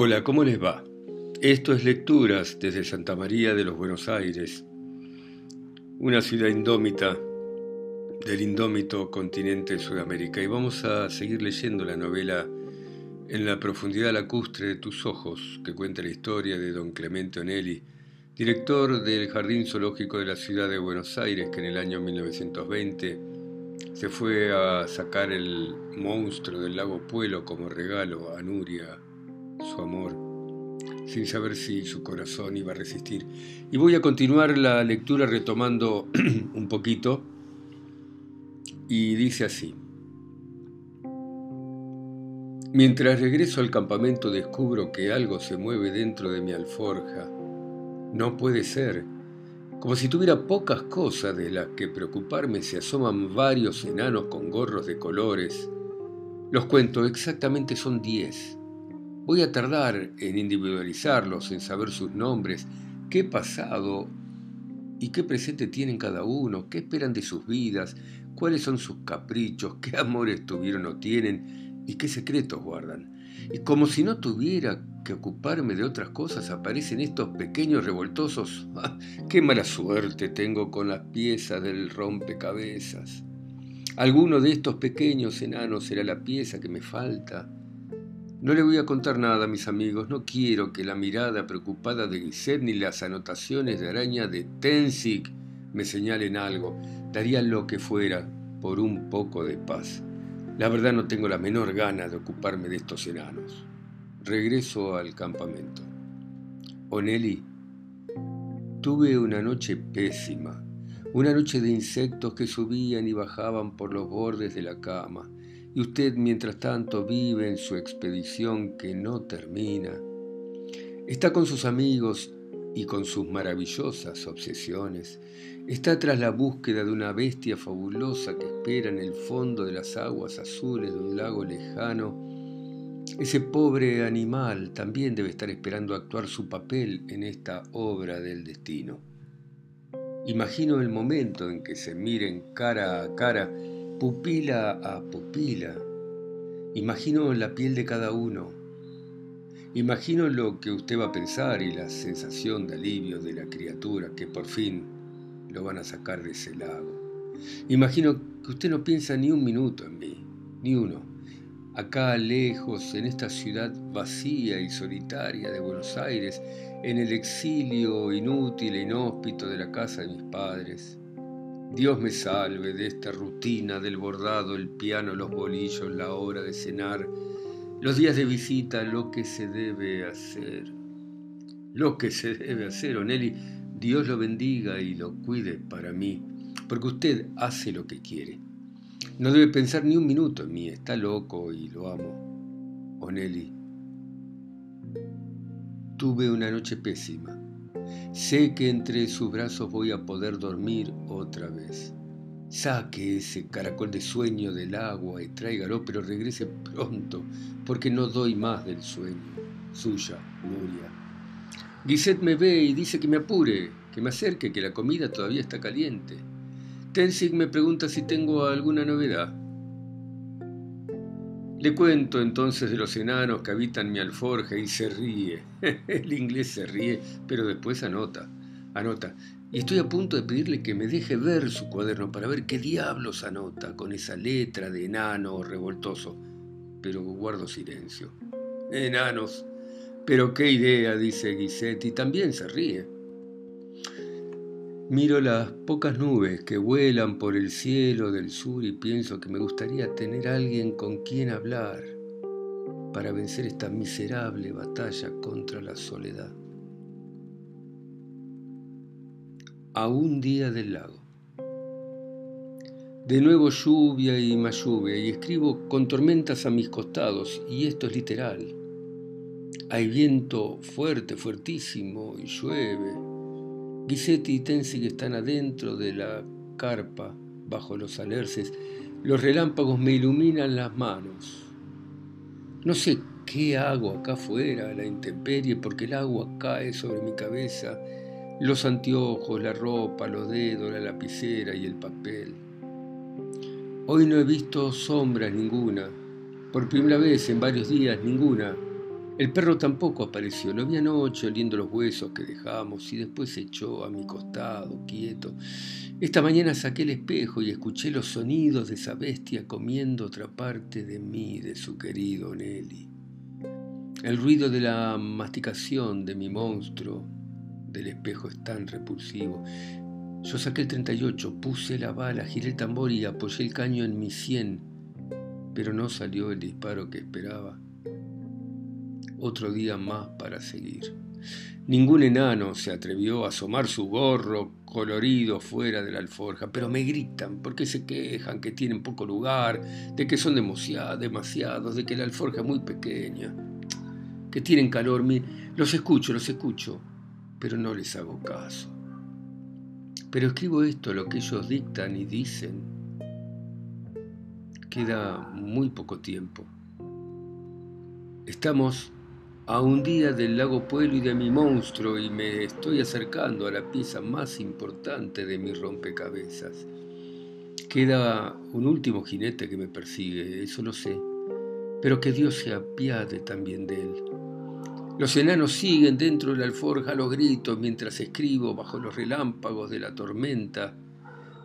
Hola, ¿cómo les va? Esto es Lecturas desde Santa María de los Buenos Aires, una ciudad indómita del indómito continente de Sudamérica. Y vamos a seguir leyendo la novela En la profundidad lacustre de tus ojos, que cuenta la historia de don Clemente Onelli, director del Jardín Zoológico de la ciudad de Buenos Aires, que en el año 1920 se fue a sacar el monstruo del lago Puelo como regalo a Nuria, su amor, sin saber si su corazón iba a resistir. Y voy a continuar la lectura retomando un poquito, y dice así. Mientras regreso al campamento descubro que algo se mueve dentro de mi alforja. No puede ser. Como si tuviera pocas cosas de las que preocuparme, se asoman varios enanos con gorros de colores. Los cuento, exactamente son diez. Voy a tardar en individualizarlos, en saber sus nombres, qué pasado y qué presente tienen cada uno, qué esperan de sus vidas, cuáles son sus caprichos, qué amores tuvieron o tienen y qué secretos guardan. Y como si no tuviera que ocuparme de otras cosas, aparecen estos pequeños revoltosos. ¡Ah! ¡Qué mala suerte tengo con las piezas del rompecabezas! Alguno de estos pequeños enanos será la pieza que me falta. No le voy a contar nada mis amigos, no quiero que la mirada preocupada de Guiset ni las anotaciones de araña de Tenzig me señalen algo. Daría lo que fuera por un poco de paz. La verdad no tengo la menor gana de ocuparme de estos enanos. Regreso al campamento. Oneli, tuve una noche pésima, una noche de insectos que subían y bajaban por los bordes de la cama y usted mientras tanto vive en su expedición que no termina. Está con sus amigos y con sus maravillosas obsesiones. Está tras la búsqueda de una bestia fabulosa que espera en el fondo de las aguas azules de un lago lejano. Ese pobre animal también debe estar esperando actuar su papel en esta obra del destino. Imagino el momento en que se miren cara a cara pupila a pupila. Imagino la piel de cada uno. Imagino lo que usted va a pensar y la sensación de alivio de la criatura que por fin lo van a sacar de ese lago. Imagino que usted no piensa ni un minuto en mí, ni uno. Acá lejos, en esta ciudad vacía y solitaria de Buenos Aires, en el exilio inútil e inhóspito de la casa de mis padres, Dios me salve de esta rutina del bordado, el piano, los bolillos, la hora de cenar, los días de visita, lo que se debe hacer. Lo que se debe hacer, Oneli, Dios lo bendiga y lo cuide para mí, porque usted hace lo que quiere. No debe pensar ni un minuto en mí, está loco y lo amo. Oneli, tuve una noche pésima. Sé que entre sus brazos voy a poder dormir otra vez. Saque ese caracol de sueño del agua y tráigalo, pero regrese pronto, porque no doy más del sueño. Suya, Nuria. Guiset me ve y dice que me apure, que me acerque, que la comida todavía está caliente. Tenzig me pregunta si tengo alguna novedad. Le cuento entonces de los enanos que habitan mi alforja y se ríe. El inglés se ríe, pero después anota, anota. Y estoy a punto de pedirle que me deje ver su cuaderno para ver qué diablos anota con esa letra de enano revoltoso. Pero guardo silencio. Enanos. Pero qué idea, dice Guisetti, también se ríe. Miro las pocas nubes que vuelan por el cielo del sur y pienso que me gustaría tener alguien con quien hablar para vencer esta miserable batalla contra la soledad. A un día del lago. De nuevo lluvia y más lluvia y escribo con tormentas a mis costados y esto es literal. Hay viento fuerte, fuertísimo y llueve Guisetti y Tenzig están adentro de la carpa, bajo los alerces. Los relámpagos me iluminan las manos. No sé qué hago acá afuera, a la intemperie, porque el agua cae sobre mi cabeza, los anteojos, la ropa, los dedos, la lapicera y el papel. Hoy no he visto sombras ninguna, por primera vez en varios días ninguna, El perro tampoco apareció, lo vi anoche oliendo los huesos que dejamos y después se echó a mi costado, quieto. Esta mañana saqué el espejo y escuché los sonidos de esa bestia comiendo otra parte de mí, de su querido Nelly. El ruido de la masticación de mi monstruo del espejo es tan repulsivo. Yo saqué el 38, puse la bala, giré el tambor y apoyé el caño en mi sien, pero no salió el disparo que esperaba otro día más para seguir. Ningún enano se atrevió a asomar su gorro colorido fuera de la alforja, pero me gritan porque se quejan que tienen poco lugar, de que son demasiados, de que la alforja es muy pequeña, que tienen calor. Los escucho, los escucho, pero no les hago caso. Pero escribo esto, lo que ellos dictan y dicen. Queda muy poco tiempo. Estamos a un día del lago Pueblo y de mi monstruo y me estoy acercando a la pieza más importante de mi rompecabezas. Queda un último jinete que me persigue, eso lo sé, pero que Dios se apiade también de él. Los enanos siguen dentro de la alforja los gritos mientras escribo bajo los relámpagos de la tormenta,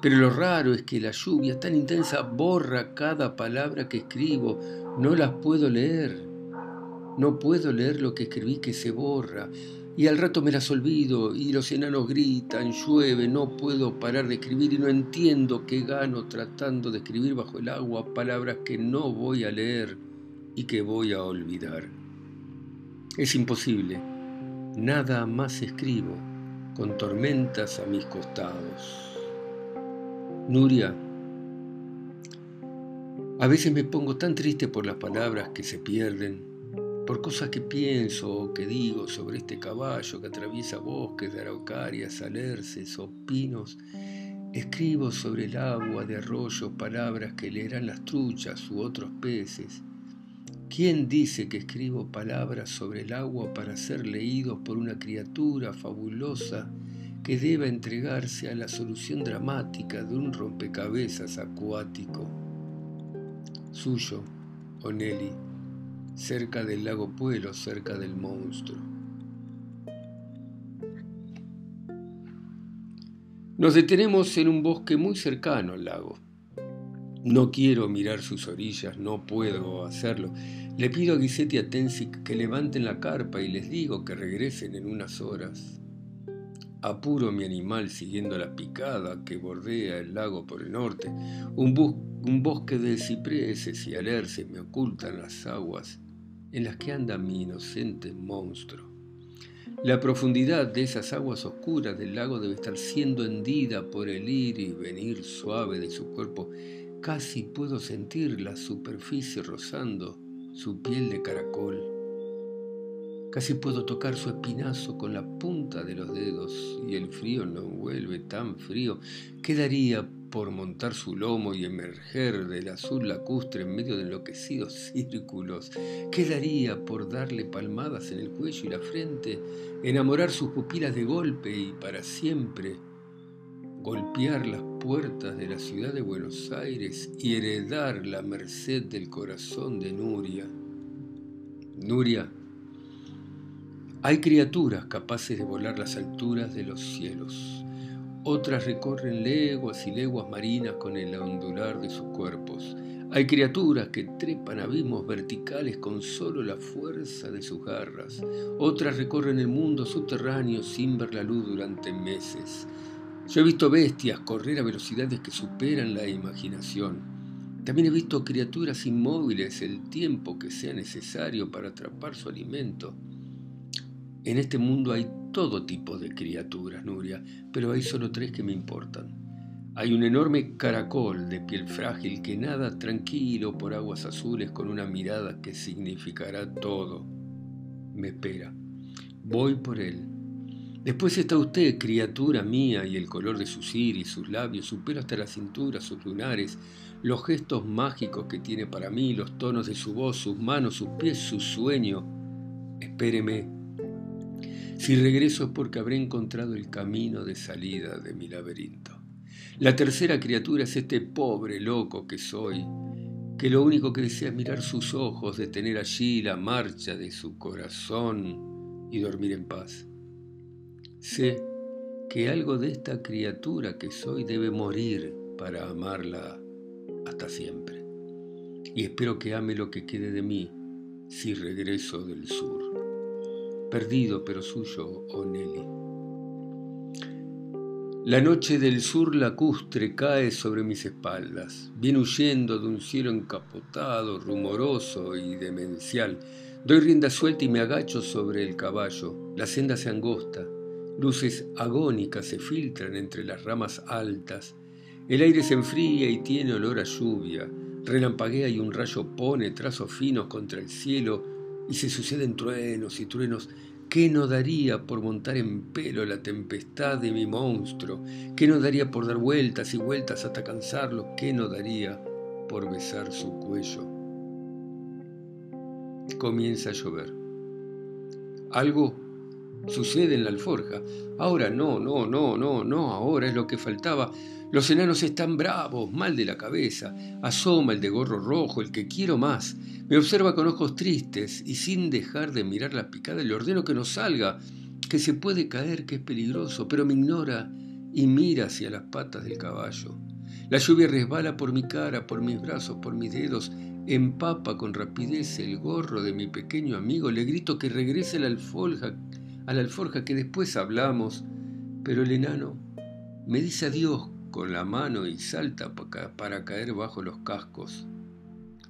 pero lo raro es que la lluvia tan intensa borra cada palabra que escribo, no las puedo leer. No puedo leer lo que escribí que se borra, y al rato me las olvido, y los enanos gritan, llueve, no puedo parar de escribir y no entiendo qué gano tratando de escribir bajo el agua palabras que no voy a leer y que voy a olvidar. Es imposible, nada más escribo, con tormentas a mis costados. Nuria, a veces me pongo tan triste por las palabras que se pierden por cosas que pienso o que digo sobre este caballo que atraviesa bosques de araucarias, alerces o pinos, escribo sobre el agua de arroyo palabras que leerán las truchas u otros peces. ¿Quién dice que escribo palabras sobre el agua para ser leídos por una criatura fabulosa que deba entregarse a la solución dramática de un rompecabezas acuático? Suyo, Onelli cerca del lago Puelo, cerca del monstruo. Nos detenemos en un bosque muy cercano al lago. No quiero mirar sus orillas, no puedo hacerlo. Le pido a Guisetti y a Tensic que levanten la carpa y les digo que regresen en unas horas. Apuro mi animal siguiendo la picada que bordea el lago por el norte. Un, un bosque de cipreses y alerces me ocultan las aguas en las que anda mi inocente monstruo. La profundidad de esas aguas oscuras del lago debe estar siendo hendida por el ir y venir suave de su cuerpo. Casi puedo sentir la superficie rozando su piel de caracol. Casi puedo tocar su espinazo con la punta de los dedos y el frío no vuelve tan frío. Quedaría por montar su lomo y emerger del azul lacustre en medio de enloquecidos círculos? ¿Qué daría por darle palmadas en el cuello y la frente, enamorar sus pupilas de golpe y para siempre? golpear las puertas de la ciudad de Buenos Aires y heredar la merced del corazón de Nuria. Nuria, hay criaturas capaces de volar las alturas de los cielos. Otras recorren leguas y leguas marinas con el ondular de sus cuerpos. Hay criaturas que trepan abismos verticales con solo la fuerza de sus garras. Otras recorren el mundo subterráneo sin ver la luz durante meses. Yo he visto bestias correr a velocidades que superan la imaginación. También he visto criaturas inmóviles el tiempo que sea necesario para atrapar su alimento. En este mundo hay todo tipo de criaturas, Nuria, pero hay solo tres que me importan. Hay un enorme caracol de piel frágil que nada tranquilo por aguas azules con una mirada que significará todo. Me espera. Voy por él. Después está usted, criatura mía, y el color de sus iris, sus labios, su pelo hasta la cintura, sus lunares, los gestos mágicos que tiene para mí, los tonos de su voz, sus manos, sus pies, su sueño. Espéreme, si regreso es porque habré encontrado el camino de salida de mi laberinto. La tercera criatura es este pobre loco que soy, que lo único que desea es mirar sus ojos, detener allí la marcha de su corazón y dormir en paz. Sé que algo de esta criatura que soy debe morir para amarla hasta siempre. Y espero que ame lo que quede de mí si regreso del sur. Perdido pero suyo, oh Nelly. La noche del sur lacustre cae sobre mis espaldas. Viene huyendo de un cielo encapotado, rumoroso y demencial. Doy rienda suelta y me agacho sobre el caballo. La senda se angosta. Luces agónicas se filtran entre las ramas altas. El aire se enfría y tiene olor a lluvia. Relampaguea y un rayo pone trazos finos contra el cielo y se suceden truenos y truenos. ¿Qué no daría por montar en pelo la tempestad de mi monstruo? ¿Qué no daría por dar vueltas y vueltas hasta cansarlo? ¿Qué no daría por besar su cuello? Comienza a llover. Algo sucede en la alforja. Ahora no, no, no, no, no, ahora es lo que faltaba. Los enanos están bravos, mal de la cabeza. Asoma el de gorro rojo, el que quiero más. Me observa con ojos tristes y sin dejar de mirar la picada le ordeno que no salga, que se puede caer, que es peligroso, pero me ignora y mira hacia las patas del caballo. La lluvia resbala por mi cara, por mis brazos, por mis dedos, empapa con rapidez el gorro de mi pequeño amigo, le grito que regrese a la alforja a la alforja que después hablamos, pero el enano me dice adiós con la mano y salta para caer bajo los cascos.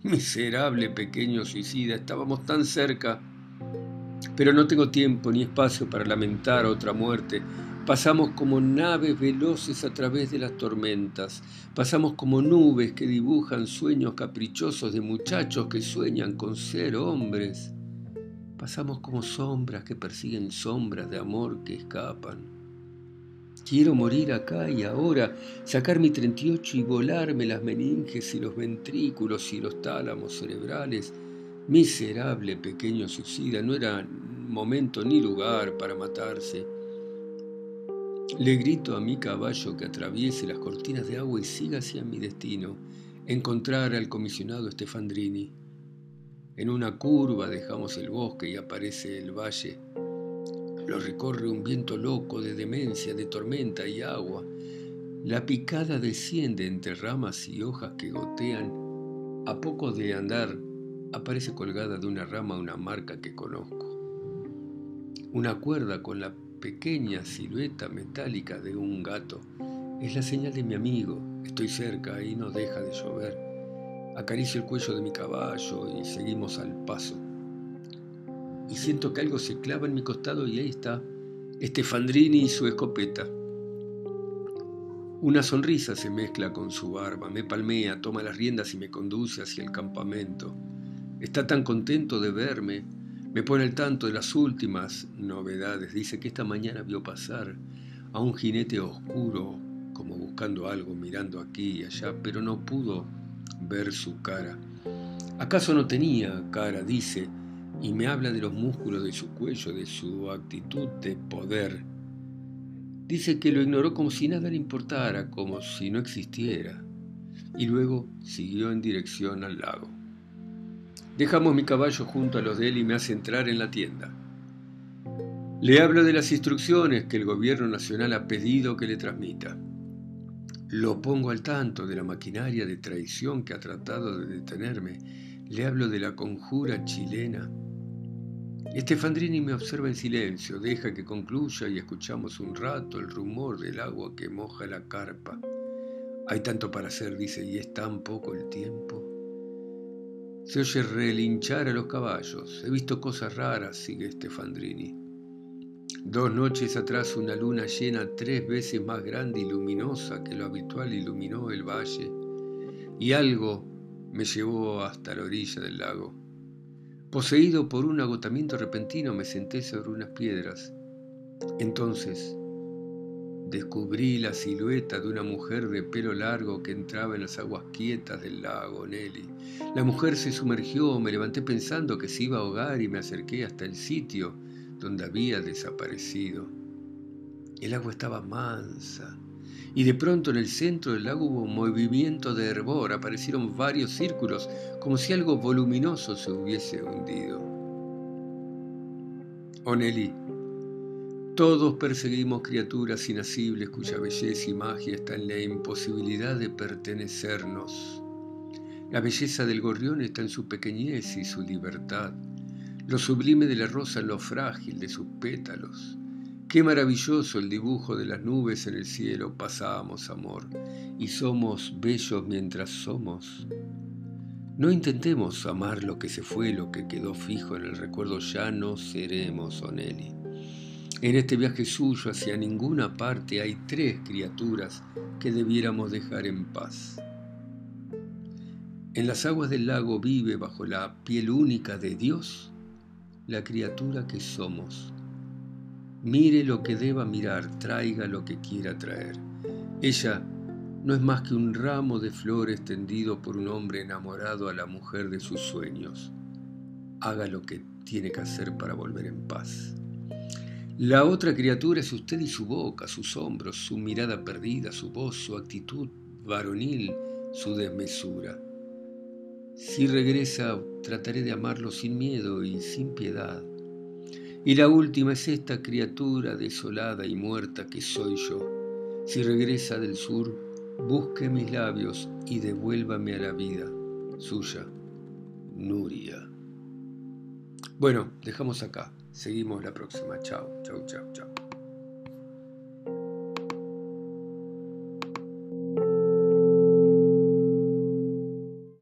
Miserable pequeño suicida, estábamos tan cerca, pero no tengo tiempo ni espacio para lamentar otra muerte. Pasamos como naves veloces a través de las tormentas, pasamos como nubes que dibujan sueños caprichosos de muchachos que sueñan con ser hombres. Pasamos como sombras que persiguen sombras de amor que escapan. Quiero morir acá y ahora, sacar mi 38 y volarme las meninges y los ventrículos y los tálamos cerebrales. Miserable pequeño suicida, no era momento ni lugar para matarse. Le grito a mi caballo que atraviese las cortinas de agua y siga hacia mi destino, encontrar al comisionado Stefandrini. En una curva dejamos el bosque y aparece el valle. Lo recorre un viento loco de demencia, de tormenta y agua. La picada desciende entre ramas y hojas que gotean. A poco de andar aparece colgada de una rama una marca que conozco. Una cuerda con la pequeña silueta metálica de un gato. Es la señal de mi amigo. Estoy cerca y no deja de llover. Acaricio el cuello de mi caballo y seguimos al paso. Y siento que algo se clava en mi costado y ahí está Estefandrini y su escopeta. Una sonrisa se mezcla con su barba, me palmea, toma las riendas y me conduce hacia el campamento. Está tan contento de verme, me pone al tanto de las últimas novedades. Dice que esta mañana vio pasar a un jinete oscuro, como buscando algo, mirando aquí y allá, pero no pudo ver su cara. ¿Acaso no tenía cara? dice, y me habla de los músculos de su cuello, de su actitud de poder. Dice que lo ignoró como si nada le importara, como si no existiera, y luego siguió en dirección al lago. Dejamos mi caballo junto a los de él y me hace entrar en la tienda. Le hablo de las instrucciones que el gobierno nacional ha pedido que le transmita. Lo pongo al tanto de la maquinaria de traición que ha tratado de detenerme. Le hablo de la conjura chilena. Estefandrini me observa en silencio, deja que concluya y escuchamos un rato el rumor del agua que moja la carpa. Hay tanto para hacer, dice, y es tan poco el tiempo. Se oye relinchar a los caballos. He visto cosas raras, sigue Estefandrini. Dos noches atrás una luna llena tres veces más grande y luminosa que lo habitual iluminó el valle, y algo me llevó hasta la orilla del lago. Poseído por un agotamiento repentino me senté sobre unas piedras. Entonces descubrí la silueta de una mujer de pelo largo que entraba en las aguas quietas del lago Nelly. La mujer se sumergió, me levanté pensando que se iba a ahogar y me acerqué hasta el sitio donde había desaparecido. El agua estaba mansa, y de pronto en el centro del lago hubo un movimiento de hervor, aparecieron varios círculos, como si algo voluminoso se hubiese hundido. Oneli, todos perseguimos criaturas inasibles cuya belleza y magia está en la imposibilidad de pertenecernos. La belleza del gorrión está en su pequeñez y su libertad, lo sublime de la rosa en lo frágil de sus pétalos. Qué maravilloso el dibujo de las nubes en el cielo, pasamos amor, y somos bellos mientras somos. No intentemos amar lo que se fue, lo que quedó fijo en el recuerdo, ya no seremos, Oneli. En este viaje suyo hacia ninguna parte hay tres criaturas que debiéramos dejar en paz. En las aguas del lago vive bajo la piel única de Dios la criatura que somos. Mire lo que deba mirar, traiga lo que quiera traer. Ella no es más que un ramo de flores tendido por un hombre enamorado a la mujer de sus sueños. Haga lo que tiene que hacer para volver en paz. La otra criatura es usted y su boca, sus hombros, su mirada perdida, su voz, su actitud varonil, su desmesura. Si regresa, trataré de amarlo sin miedo y sin piedad. Y la última es esta criatura desolada y muerta que soy yo. Si regresa del sur, busque mis labios y devuélvame a la vida. Suya, Nuria. Bueno, dejamos acá. Seguimos la próxima. Chao, chao, chao, chao.